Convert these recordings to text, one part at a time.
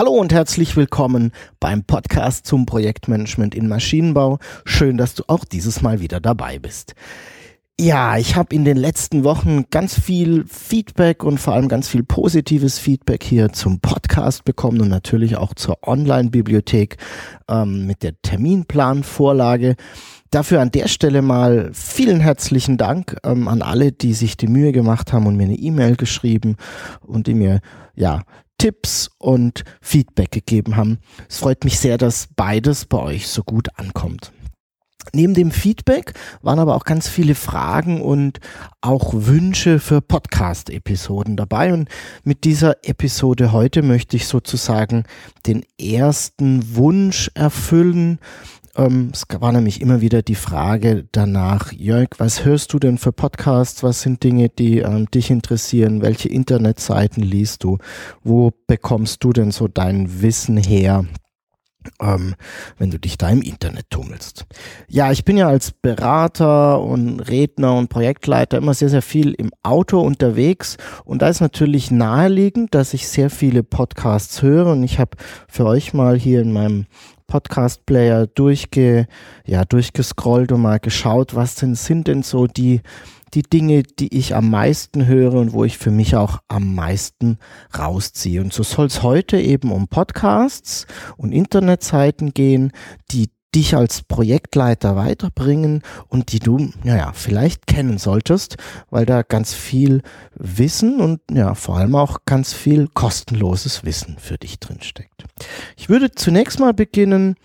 Hallo und herzlich willkommen beim Podcast zum Projektmanagement in Maschinenbau. Schön, dass du auch dieses Mal wieder dabei bist. Ja, ich habe in den letzten Wochen ganz viel Feedback und vor allem ganz viel positives Feedback hier zum Podcast bekommen und natürlich auch zur Online-Bibliothek ähm, mit der Terminplanvorlage. Dafür an der Stelle mal vielen herzlichen Dank ähm, an alle, die sich die Mühe gemacht haben und mir eine E-Mail geschrieben und die mir ja Tipps und Feedback gegeben haben. Es freut mich sehr, dass beides bei euch so gut ankommt. Neben dem Feedback waren aber auch ganz viele Fragen und auch Wünsche für Podcast-Episoden dabei. Und mit dieser Episode heute möchte ich sozusagen den ersten Wunsch erfüllen. Ähm, es war nämlich immer wieder die Frage danach, Jörg, was hörst du denn für Podcasts? Was sind Dinge, die ähm, dich interessieren? Welche Internetseiten liest du? Wo bekommst du denn so dein Wissen her? ähm, wenn du dich da im Internet tummelst. Ja, ich bin ja als Berater und Redner und Projektleiter immer sehr, sehr viel im Auto unterwegs und da ist natürlich naheliegend, dass ich sehr viele Podcasts höre und ich habe für euch mal hier in meinem Podcast-Player durchge, ja, durchgescrollt und mal geschaut, was denn sind denn so die die Dinge, die ich am meisten höre und wo ich für mich auch am meisten rausziehe. Und so soll es heute eben um Podcasts und Internetseiten gehen, die dich als Projektleiter weiterbringen und die du, naja, vielleicht kennen solltest, weil da ganz viel Wissen und ja, vor allem auch ganz viel kostenloses Wissen für dich drinsteckt. Ich würde zunächst mal beginnen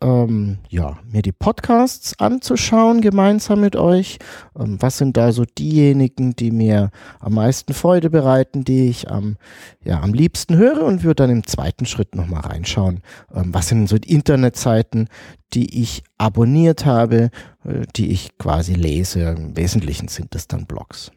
ähm, ja, mir die Podcasts anzuschauen gemeinsam mit euch. Ähm, was sind da so diejenigen, die mir am meisten Freude bereiten, die ich am, ja, am liebsten höre und würde dann im zweiten Schritt nochmal reinschauen. Ähm, was sind so die Internetseiten, die ich abonniert habe, äh, die ich quasi lese. Im Wesentlichen sind das dann Blogs.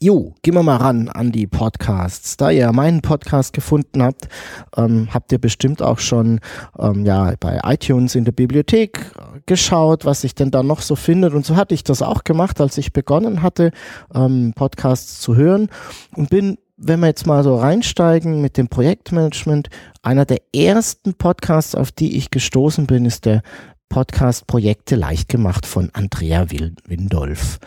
Jo, gehen wir mal ran an die Podcasts. Da ihr meinen Podcast gefunden habt, ähm, habt ihr bestimmt auch schon ähm, ja bei iTunes in der Bibliothek geschaut, was sich denn da noch so findet. Und so hatte ich das auch gemacht, als ich begonnen hatte, ähm, Podcasts zu hören und bin wenn wir jetzt mal so reinsteigen mit dem Projektmanagement, einer der ersten Podcasts, auf die ich gestoßen bin, ist der Podcast Projekte leicht gemacht von Andrea Windolf.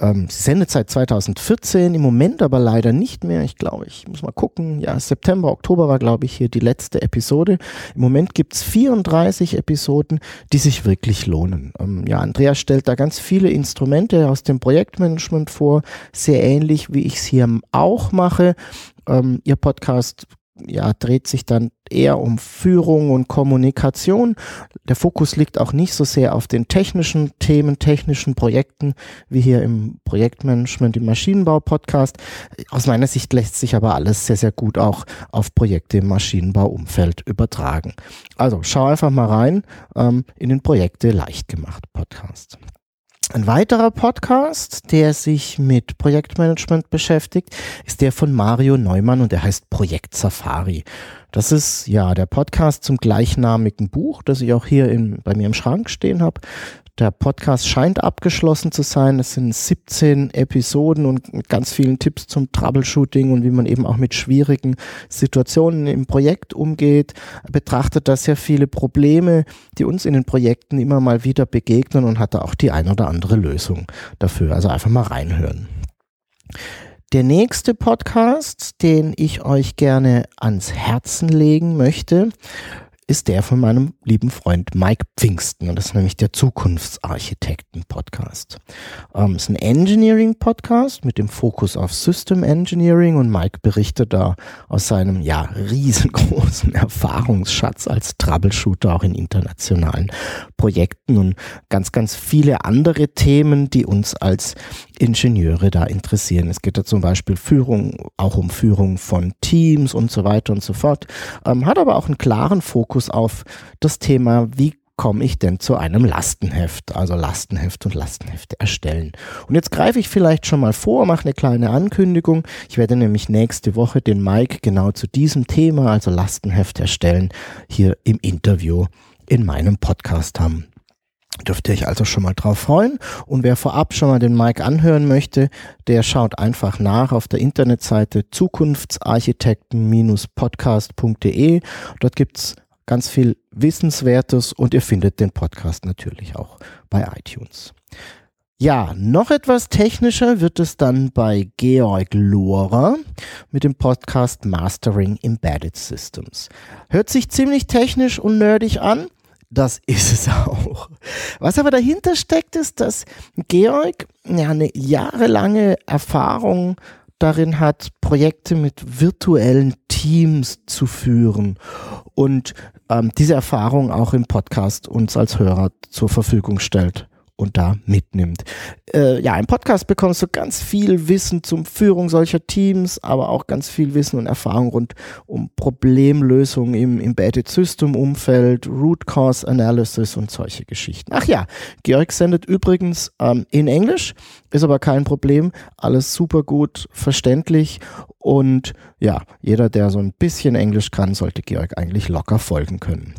Ähm, seit 2014, im Moment aber leider nicht mehr. Ich glaube, ich muss mal gucken. Ja, September, Oktober war, glaube ich, hier die letzte Episode. Im Moment gibt's 34 Episoden, die sich wirklich lohnen. Ähm, ja, Andrea stellt da ganz viele Instrumente aus dem Projektmanagement vor, sehr ähnlich wie ich es hier auch mache. Ähm, ihr Podcast ja, dreht sich dann eher um Führung und Kommunikation. Der Fokus liegt auch nicht so sehr auf den technischen Themen, technischen Projekten, wie hier im Projektmanagement im Maschinenbau-Podcast. Aus meiner Sicht lässt sich aber alles sehr, sehr gut auch auf Projekte im Maschinenbauumfeld übertragen. Also schau einfach mal rein ähm, in den Projekte leicht gemacht Podcast. Ein weiterer Podcast, der sich mit Projektmanagement beschäftigt, ist der von Mario Neumann und der heißt Projekt Safari. Das ist ja der Podcast zum gleichnamigen Buch, das ich auch hier in, bei mir im Schrank stehen habe. Der Podcast scheint abgeschlossen zu sein. Es sind 17 Episoden und mit ganz vielen Tipps zum Troubleshooting und wie man eben auch mit schwierigen Situationen im Projekt umgeht. Betrachtet da sehr viele Probleme, die uns in den Projekten immer mal wieder begegnen und hat da auch die ein oder andere Lösung dafür. Also einfach mal reinhören. Der nächste Podcast, den ich euch gerne ans Herzen legen möchte, ist der von meinem lieben Freund Mike Pfingsten. Und das ist nämlich der Zukunftsarchitekten-Podcast. Ähm, ist ein Engineering-Podcast mit dem Fokus auf System Engineering und Mike berichtet da aus seinem ja riesengroßen Erfahrungsschatz als Troubleshooter auch in internationalen Projekten und ganz, ganz viele andere Themen, die uns als Ingenieure da interessieren. Es geht da zum Beispiel Führung, auch um Führung von Teams und so weiter und so fort. Ähm, hat aber auch einen klaren Fokus auf das Thema, wie komme ich denn zu einem Lastenheft, also Lastenheft und Lastenhefte erstellen. Und jetzt greife ich vielleicht schon mal vor, mache eine kleine Ankündigung. Ich werde nämlich nächste Woche den Mike genau zu diesem Thema, also Lastenheft erstellen, hier im Interview in meinem Podcast haben. Dürft ihr euch also schon mal drauf freuen. Und wer vorab schon mal den Mike anhören möchte, der schaut einfach nach auf der Internetseite zukunftsarchitekten-podcast.de. Dort gibt's ganz viel Wissenswertes und ihr findet den Podcast natürlich auch bei iTunes. Ja, noch etwas technischer wird es dann bei Georg Lohrer mit dem Podcast Mastering Embedded Systems. Hört sich ziemlich technisch und nerdig an. Das ist es auch. Was aber dahinter steckt, ist, dass Georg eine jahrelange Erfahrung darin hat, Projekte mit virtuellen Teams zu führen und ähm, diese Erfahrung auch im Podcast uns als Hörer zur Verfügung stellt und da mitnimmt. Äh, ja, im Podcast bekommst du ganz viel Wissen zum Führung solcher Teams, aber auch ganz viel Wissen und Erfahrung rund um Problemlösungen im Embedded System Umfeld, Root Cause Analysis und solche Geschichten. Ach ja, Georg sendet übrigens ähm, in Englisch, ist aber kein Problem, alles super gut verständlich und ja, jeder, der so ein bisschen Englisch kann, sollte Georg eigentlich locker folgen können.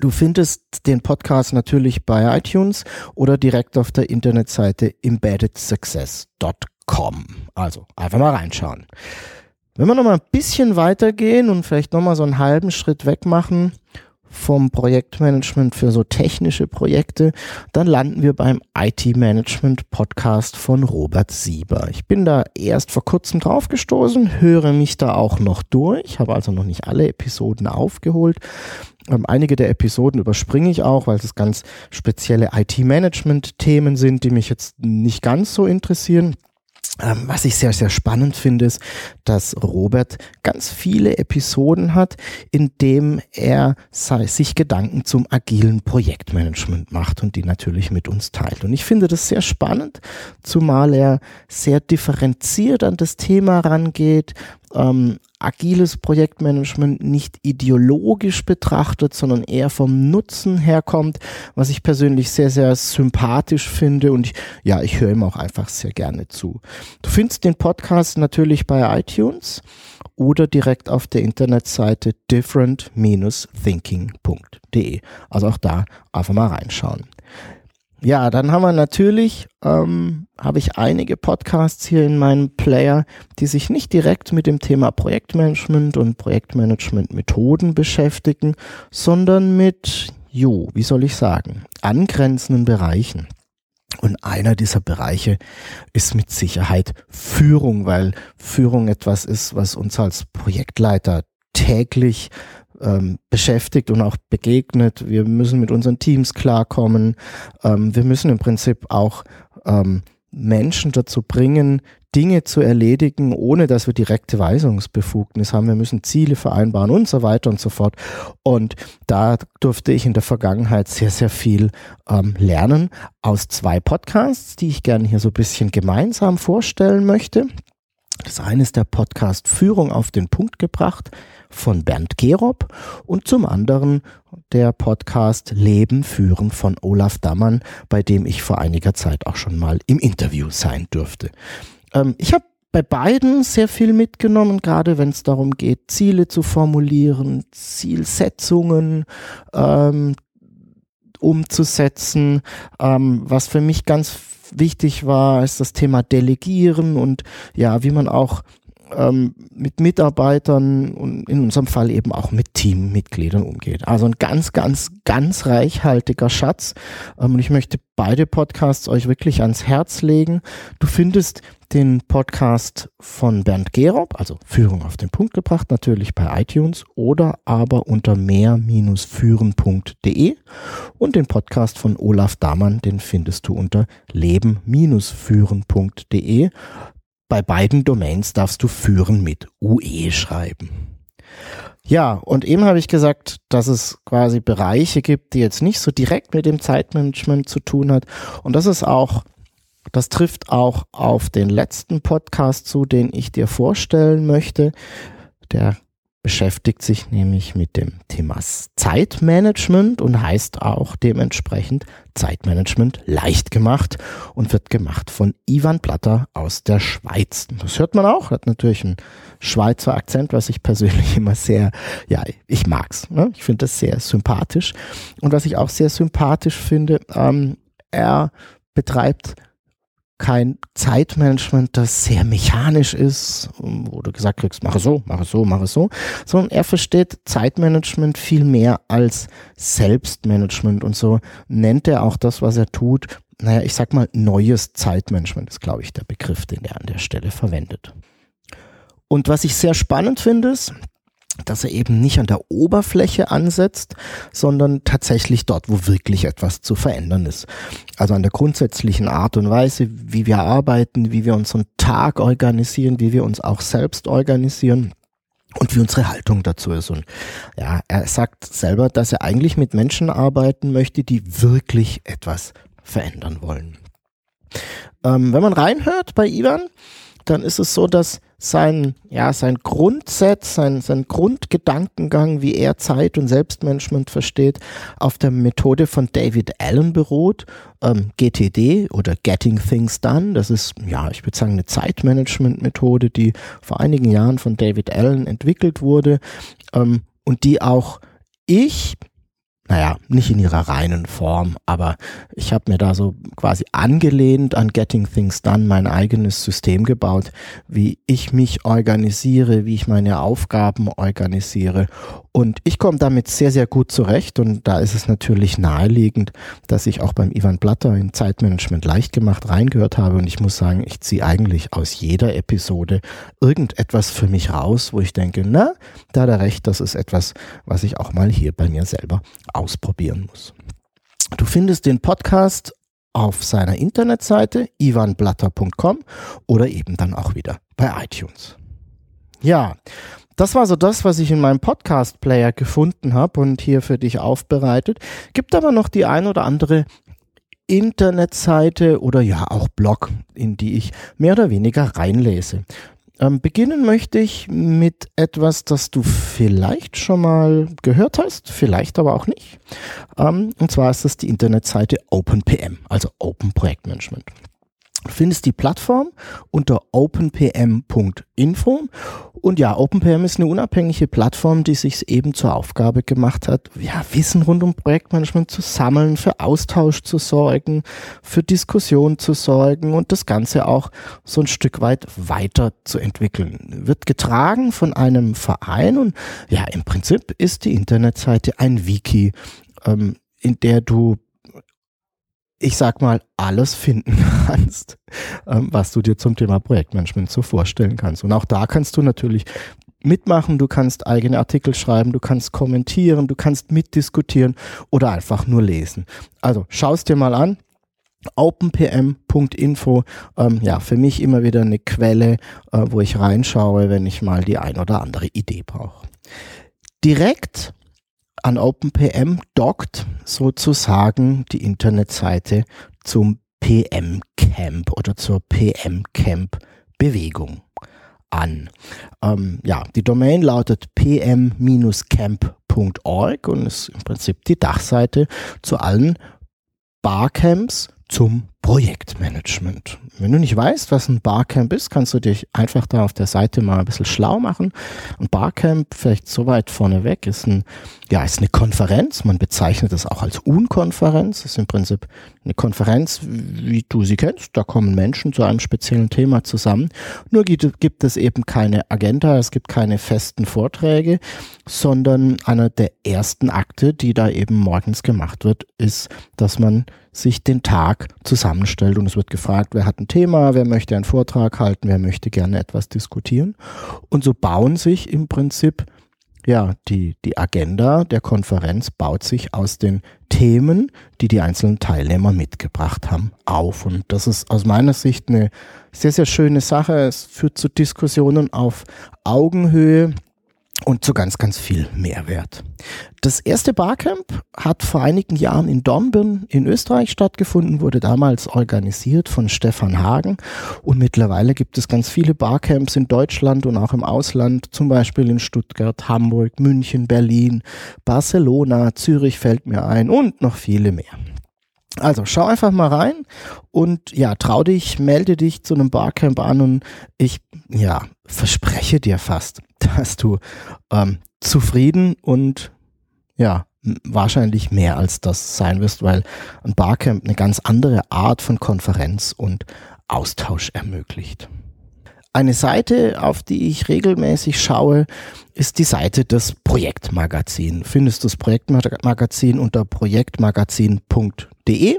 Du findest den Podcast natürlich bei iTunes oder direkt auf der Internetseite embeddedsuccess.com. Also einfach mal reinschauen. Wenn wir noch mal ein bisschen weitergehen und vielleicht noch mal so einen halben Schritt weg machen vom Projektmanagement für so technische Projekte, dann landen wir beim IT-Management Podcast von Robert Sieber. Ich bin da erst vor kurzem draufgestoßen, höre mich da auch noch durch, habe also noch nicht alle Episoden aufgeholt, einige der Episoden überspringe ich auch, weil es ganz spezielle IT-Management-Themen sind, die mich jetzt nicht ganz so interessieren. Ähm, was ich sehr, sehr spannend finde, ist, dass Robert ganz viele Episoden hat, in dem er sich Gedanken zum agilen Projektmanagement macht und die natürlich mit uns teilt. Und ich finde das sehr spannend, zumal er sehr differenziert an das Thema rangeht, ähm, agiles Projektmanagement nicht ideologisch betrachtet, sondern eher vom Nutzen herkommt, was ich persönlich sehr, sehr sympathisch finde und ich, ja, ich höre ihm auch einfach sehr gerne zu. Du findest den Podcast natürlich bei iTunes oder direkt auf der Internetseite different-thinking.de. Also auch da einfach mal reinschauen. Ja, dann haben wir natürlich, ähm, habe ich einige Podcasts hier in meinem Player, die sich nicht direkt mit dem Thema Projektmanagement und Projektmanagement-Methoden beschäftigen, sondern mit, jo, wie soll ich sagen, angrenzenden Bereichen. Und einer dieser Bereiche ist mit Sicherheit Führung, weil Führung etwas ist, was uns als Projektleiter täglich ähm, beschäftigt und auch begegnet. Wir müssen mit unseren Teams klarkommen. Ähm, wir müssen im Prinzip auch ähm, Menschen dazu bringen, Dinge zu erledigen, ohne dass wir direkte Weisungsbefugnis haben. Wir müssen Ziele vereinbaren und so weiter und so fort. Und da durfte ich in der Vergangenheit sehr, sehr viel ähm, lernen aus zwei Podcasts, die ich gerne hier so ein bisschen gemeinsam vorstellen möchte. Das eine ist der Podcast Führung auf den Punkt gebracht von Bernd Gerob und zum anderen der Podcast Leben führen von Olaf Dammann, bei dem ich vor einiger Zeit auch schon mal im Interview sein durfte. Ähm, ich habe bei beiden sehr viel mitgenommen, gerade wenn es darum geht, Ziele zu formulieren, Zielsetzungen ähm, umzusetzen. Ähm, was für mich ganz wichtig war, ist das Thema Delegieren und ja, wie man auch ähm, mit Mitarbeitern und in unserem Fall eben auch mit Teammitgliedern umgeht. Also ein ganz, ganz, ganz reichhaltiger Schatz. Ähm, und ich möchte beide Podcasts euch wirklich ans Herz legen. Du findest den Podcast von Bernd Gerob, also Führung auf den Punkt gebracht, natürlich bei iTunes oder aber unter mehr-führen.de und den Podcast von Olaf Damann, den findest du unter leben-führen.de. Bei beiden Domains darfst du führen mit UE schreiben. Ja, und eben habe ich gesagt, dass es quasi Bereiche gibt, die jetzt nicht so direkt mit dem Zeitmanagement zu tun hat. Und das ist auch, das trifft auch auf den letzten Podcast zu, den ich dir vorstellen möchte. Der beschäftigt sich nämlich mit dem Thema Zeitmanagement und heißt auch dementsprechend Zeitmanagement leicht gemacht und wird gemacht von Ivan Platter aus der Schweiz. Das hört man auch, hat natürlich einen Schweizer Akzent, was ich persönlich immer sehr, ja, ich mag's. Ne? Ich finde das sehr sympathisch. Und was ich auch sehr sympathisch finde, ähm, er betreibt kein Zeitmanagement, das sehr mechanisch ist, wo du gesagt kriegst, mache so, mache so, mache so, sondern er versteht Zeitmanagement viel mehr als Selbstmanagement und so nennt er auch das, was er tut, naja, ich sag mal, neues Zeitmanagement ist, glaube ich, der Begriff, den er an der Stelle verwendet. Und was ich sehr spannend finde, ist, dass er eben nicht an der Oberfläche ansetzt, sondern tatsächlich dort, wo wirklich etwas zu verändern ist. Also an der grundsätzlichen Art und Weise, wie wir arbeiten, wie wir unseren Tag organisieren, wie wir uns auch selbst organisieren und wie unsere Haltung dazu ist. Und ja, er sagt selber, dass er eigentlich mit Menschen arbeiten möchte, die wirklich etwas verändern wollen. Ähm, wenn man reinhört bei Ivan, dann ist es so, dass sein, ja, sein Grundsatz, sein, sein Grundgedankengang, wie er Zeit und Selbstmanagement versteht, auf der Methode von David Allen beruht, ähm, GTD oder Getting Things Done. Das ist, ja, ich würde sagen, eine Zeitmanagement-Methode, die vor einigen Jahren von David Allen entwickelt wurde ähm, und die auch ich naja, nicht in ihrer reinen Form, aber ich habe mir da so quasi angelehnt an Getting Things Done mein eigenes System gebaut, wie ich mich organisiere, wie ich meine Aufgaben organisiere. Und ich komme damit sehr, sehr gut zurecht und da ist es natürlich naheliegend, dass ich auch beim Ivan Blatter in Zeitmanagement leicht gemacht reingehört habe und ich muss sagen, ich ziehe eigentlich aus jeder Episode irgendetwas für mich raus, wo ich denke, na, da hat er recht, das ist etwas, was ich auch mal hier bei mir selber ausprobieren muss. Du findest den Podcast auf seiner Internetseite ivanblatter.com oder eben dann auch wieder bei iTunes. Ja, das war so das, was ich in meinem Podcast-Player gefunden habe und hier für dich aufbereitet. Gibt aber noch die ein oder andere Internetseite oder ja auch Blog, in die ich mehr oder weniger reinlese. Ähm, beginnen möchte ich mit etwas, das du vielleicht schon mal gehört hast, vielleicht aber auch nicht. Ähm, und zwar ist das die Internetseite OpenPM, also Open Projektmanagement. Findest die Plattform unter openpm.info. Und ja, OpenPM ist eine unabhängige Plattform, die sich eben zur Aufgabe gemacht hat, ja, Wissen rund um Projektmanagement zu sammeln, für Austausch zu sorgen, für Diskussion zu sorgen und das Ganze auch so ein Stück weit weiter zu entwickeln. Wird getragen von einem Verein und ja, im Prinzip ist die Internetseite ein Wiki, ähm, in der du ich sag mal, alles finden kannst, ähm, was du dir zum Thema Projektmanagement so vorstellen kannst. Und auch da kannst du natürlich mitmachen, du kannst eigene Artikel schreiben, du kannst kommentieren, du kannst mitdiskutieren oder einfach nur lesen. Also schau es dir mal an. openpm.info, ähm, ja, für mich immer wieder eine Quelle, äh, wo ich reinschaue, wenn ich mal die ein oder andere Idee brauche. Direkt an OpenPM dockt sozusagen die Internetseite zum PM Camp oder zur PM Camp Bewegung an. Ähm, ja, die Domain lautet pm-camp.org und ist im Prinzip die Dachseite zu allen Barcamps zum Projektmanagement. Wenn du nicht weißt, was ein Barcamp ist, kannst du dich einfach da auf der Seite mal ein bisschen schlau machen. Ein Barcamp, vielleicht so weit vorneweg, ist ein, ja, ist eine Konferenz. Man bezeichnet es auch als Unkonferenz. Das ist im Prinzip eine Konferenz, wie du sie kennst. Da kommen Menschen zu einem speziellen Thema zusammen. Nur gibt, gibt es eben keine Agenda, es gibt keine festen Vorträge, sondern einer der ersten Akte, die da eben morgens gemacht wird, ist, dass man sich den Tag zusammen zusammenstellt und es wird gefragt, wer hat ein Thema, wer möchte einen Vortrag halten, wer möchte gerne etwas diskutieren. Und so bauen sich im Prinzip ja, die, die Agenda der Konferenz baut sich aus den Themen, die die einzelnen Teilnehmer mitgebracht haben, auf. Und das ist aus meiner Sicht eine sehr, sehr schöne Sache. Es führt zu Diskussionen auf Augenhöhe und zu ganz, ganz viel Mehrwert. Das erste Barcamp hat vor einigen Jahren in Dornbirn in Österreich stattgefunden, wurde damals organisiert von Stefan Hagen und mittlerweile gibt es ganz viele Barcamps in Deutschland und auch im Ausland, zum Beispiel in Stuttgart, Hamburg, München, Berlin, Barcelona, Zürich fällt mir ein und noch viele mehr. Also schau einfach mal rein und ja, trau dich, melde dich zu einem Barcamp an und ich ja, verspreche dir fast, dass du ähm, zufrieden und ja, wahrscheinlich mehr als das sein wirst, weil ein Barcamp eine ganz andere Art von Konferenz und Austausch ermöglicht. Eine Seite, auf die ich regelmäßig schaue, ist die Seite des Projektmagazin. Findest du das Projektmagazin unter projektmagazin.de.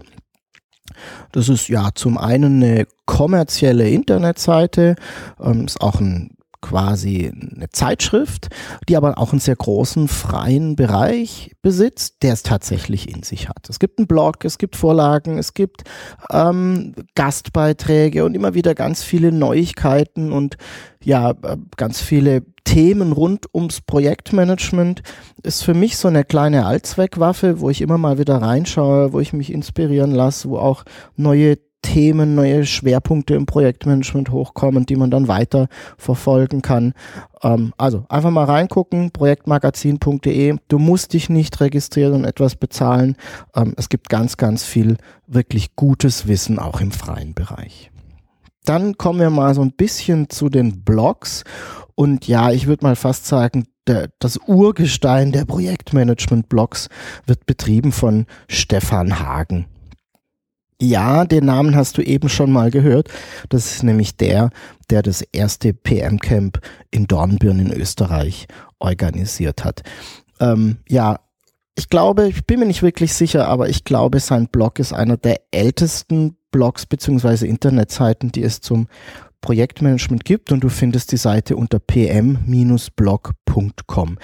Das ist ja zum einen eine kommerzielle Internetseite, ähm, ist auch ein quasi eine Zeitschrift, die aber auch einen sehr großen freien Bereich besitzt, der es tatsächlich in sich hat. Es gibt einen Blog, es gibt Vorlagen, es gibt ähm, Gastbeiträge und immer wieder ganz viele Neuigkeiten und ja, äh, ganz viele Themen rund ums Projektmanagement ist für mich so eine kleine Allzweckwaffe, wo ich immer mal wieder reinschaue, wo ich mich inspirieren lasse, wo auch neue Themen, neue Schwerpunkte im Projektmanagement hochkommen, die man dann weiter verfolgen kann. Ähm, also einfach mal reingucken, projektmagazin.de. Du musst dich nicht registrieren und etwas bezahlen. Ähm, es gibt ganz, ganz viel wirklich gutes Wissen auch im freien Bereich. Dann kommen wir mal so ein bisschen zu den Blogs. Und ja, ich würde mal fast sagen, der, das Urgestein der Projektmanagement-Blogs wird betrieben von Stefan Hagen. Ja, den Namen hast du eben schon mal gehört. Das ist nämlich der, der das erste PM-Camp in Dornbirn in Österreich organisiert hat. Ähm, ja, ich glaube, ich bin mir nicht wirklich sicher, aber ich glaube, sein Blog ist einer der ältesten Blogs beziehungsweise Internetseiten, die es zum Projektmanagement gibt und du findest die Seite unter pm-blog.com.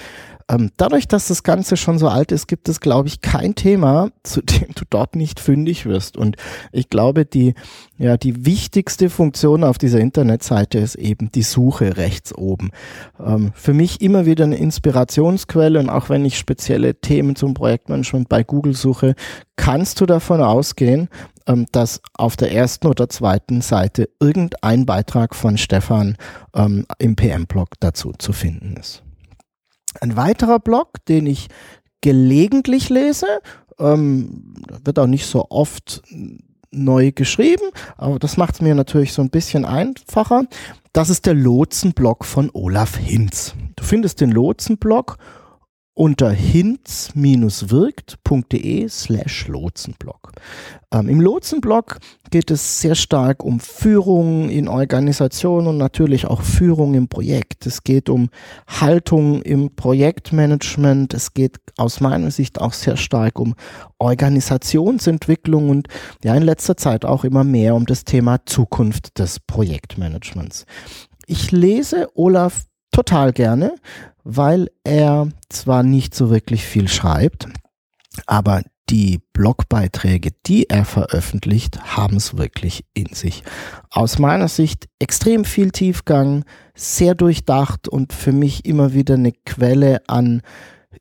Ähm, dadurch, dass das Ganze schon so alt ist, gibt es, glaube ich, kein Thema, zu dem du dort nicht fündig wirst. Und ich glaube, die, ja, die wichtigste Funktion auf dieser Internetseite ist eben die Suche rechts oben. Ähm, für mich immer wieder eine Inspirationsquelle und auch wenn ich spezielle Themen zum Projektmanagement bei Google suche, kannst du davon ausgehen, ähm, dass auf der ersten oder zweiten Seite irgendein Beitrag von Stefan ähm, im PM-Blog dazu zu finden ist. Ein weiterer Blog, den ich gelegentlich lese, ähm, wird auch nicht so oft neu geschrieben, aber das macht es mir natürlich so ein bisschen einfacher. Das ist der Lotsenblog von Olaf Hinz. Du findest den Lotsenblog unter hinz-wirkt.de slash Lotsenblog. Ähm, Im Lotsenblog geht es sehr stark um Führung in Organisation und natürlich auch Führung im Projekt. Es geht um Haltung im Projektmanagement. Es geht aus meiner Sicht auch sehr stark um Organisationsentwicklung und ja in letzter Zeit auch immer mehr um das Thema Zukunft des Projektmanagements. Ich lese Olaf total gerne, weil er zwar nicht so wirklich viel schreibt, aber die Blogbeiträge, die er veröffentlicht, haben es wirklich in sich. Aus meiner Sicht extrem viel Tiefgang, sehr durchdacht und für mich immer wieder eine Quelle an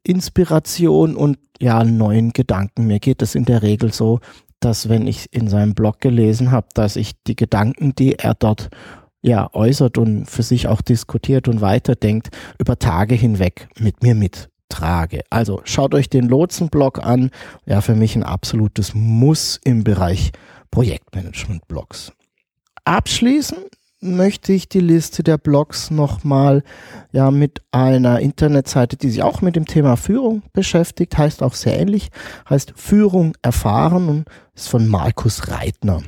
Inspiration und ja, neuen Gedanken. Mir geht es in der Regel so, dass wenn ich in seinem Blog gelesen habe, dass ich die Gedanken, die er dort ja äußert und für sich auch diskutiert und weiterdenkt, über Tage hinweg mit mir mittrage. Also schaut euch den Lotsenblog an. Ja, für mich ein absolutes Muss im Bereich Projektmanagement-Blogs. Abschließen möchte ich die Liste der Blogs nochmal ja, mit einer Internetseite, die sich auch mit dem Thema Führung beschäftigt, heißt auch sehr ähnlich, heißt Führung erfahren und ist von Markus Reitner.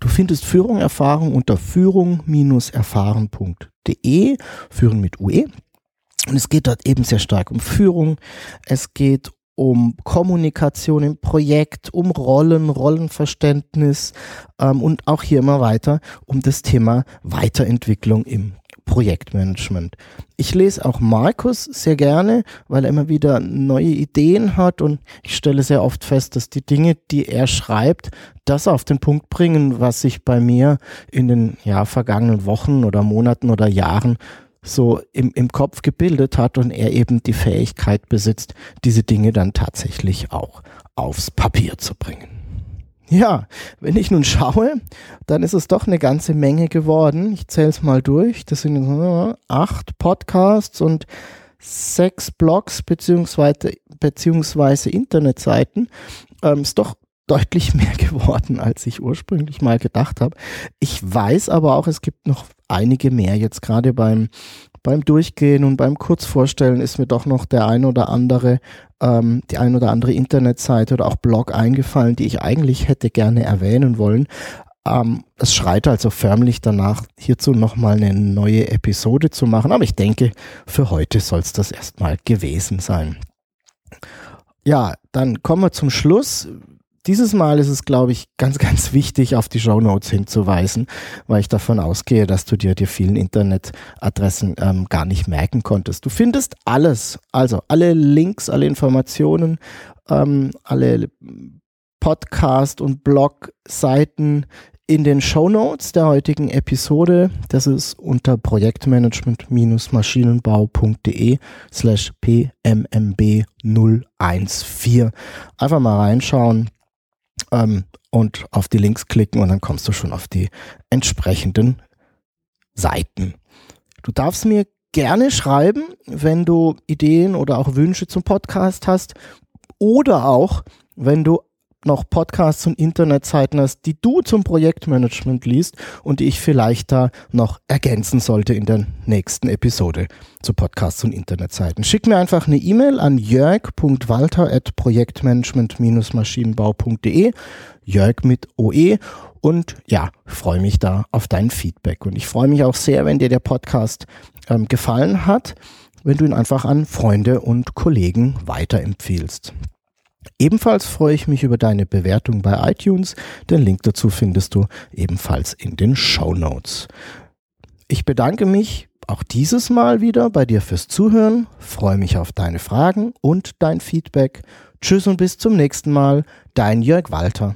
Du findest Führung Erfahrung unter führung-erfahren.de, führen mit UE. Und es geht dort eben sehr stark um Führung. Es geht um Kommunikation im Projekt, um Rollen, Rollenverständnis ähm, und auch hier immer weiter um das Thema Weiterentwicklung im Projektmanagement. Ich lese auch Markus sehr gerne, weil er immer wieder neue Ideen hat und ich stelle sehr oft fest, dass die Dinge, die er schreibt, das auf den Punkt bringen, was sich bei mir in den ja, vergangenen Wochen oder Monaten oder Jahren so im, im Kopf gebildet hat und er eben die Fähigkeit besitzt, diese Dinge dann tatsächlich auch aufs Papier zu bringen. Ja, wenn ich nun schaue, dann ist es doch eine ganze Menge geworden. Ich zähle es mal durch. Das sind acht Podcasts und sechs Blogs beziehungsweise, beziehungsweise Internetseiten. Ähm, ist doch deutlich mehr geworden, als ich ursprünglich mal gedacht habe. Ich weiß aber auch, es gibt noch einige mehr. Jetzt gerade beim, beim Durchgehen und beim Kurzvorstellen ist mir doch noch der ein oder andere, ähm, die ein oder andere Internetseite oder auch Blog eingefallen, die ich eigentlich hätte gerne erwähnen wollen. Ähm, es schreit also förmlich danach, hierzu nochmal eine neue Episode zu machen. Aber ich denke, für heute soll es das erstmal gewesen sein. Ja, dann kommen wir zum Schluss. Dieses Mal ist es, glaube ich, ganz, ganz wichtig, auf die Show Notes hinzuweisen, weil ich davon ausgehe, dass du dir die vielen Internetadressen ähm, gar nicht merken konntest. Du findest alles, also alle Links, alle Informationen, ähm, alle Podcast- und Blog-Seiten in den Show Notes der heutigen Episode. Das ist unter projektmanagement-maschinenbau.de slash pmmb 014. Einfach mal reinschauen ähm, und auf die Links klicken und dann kommst du schon auf die entsprechenden Seiten. Du darfst mir gerne schreiben, wenn du Ideen oder auch Wünsche zum Podcast hast oder auch, wenn du noch Podcasts und Internetseiten hast, die du zum Projektmanagement liest und die ich vielleicht da noch ergänzen sollte in der nächsten Episode zu Podcasts und Internetseiten. Schick mir einfach eine E-Mail an jörg.walter.projektmanagement-maschinenbau.de Jörg mit OE und ja, freue mich da auf dein Feedback. Und ich freue mich auch sehr, wenn dir der Podcast ähm, gefallen hat, wenn du ihn einfach an Freunde und Kollegen weiterempfiehlst. Ebenfalls freue ich mich über deine Bewertung bei iTunes. Den Link dazu findest du ebenfalls in den Show Notes. Ich bedanke mich auch dieses Mal wieder bei dir fürs Zuhören, freue mich auf deine Fragen und dein Feedback. Tschüss und bis zum nächsten Mal, dein Jörg Walter.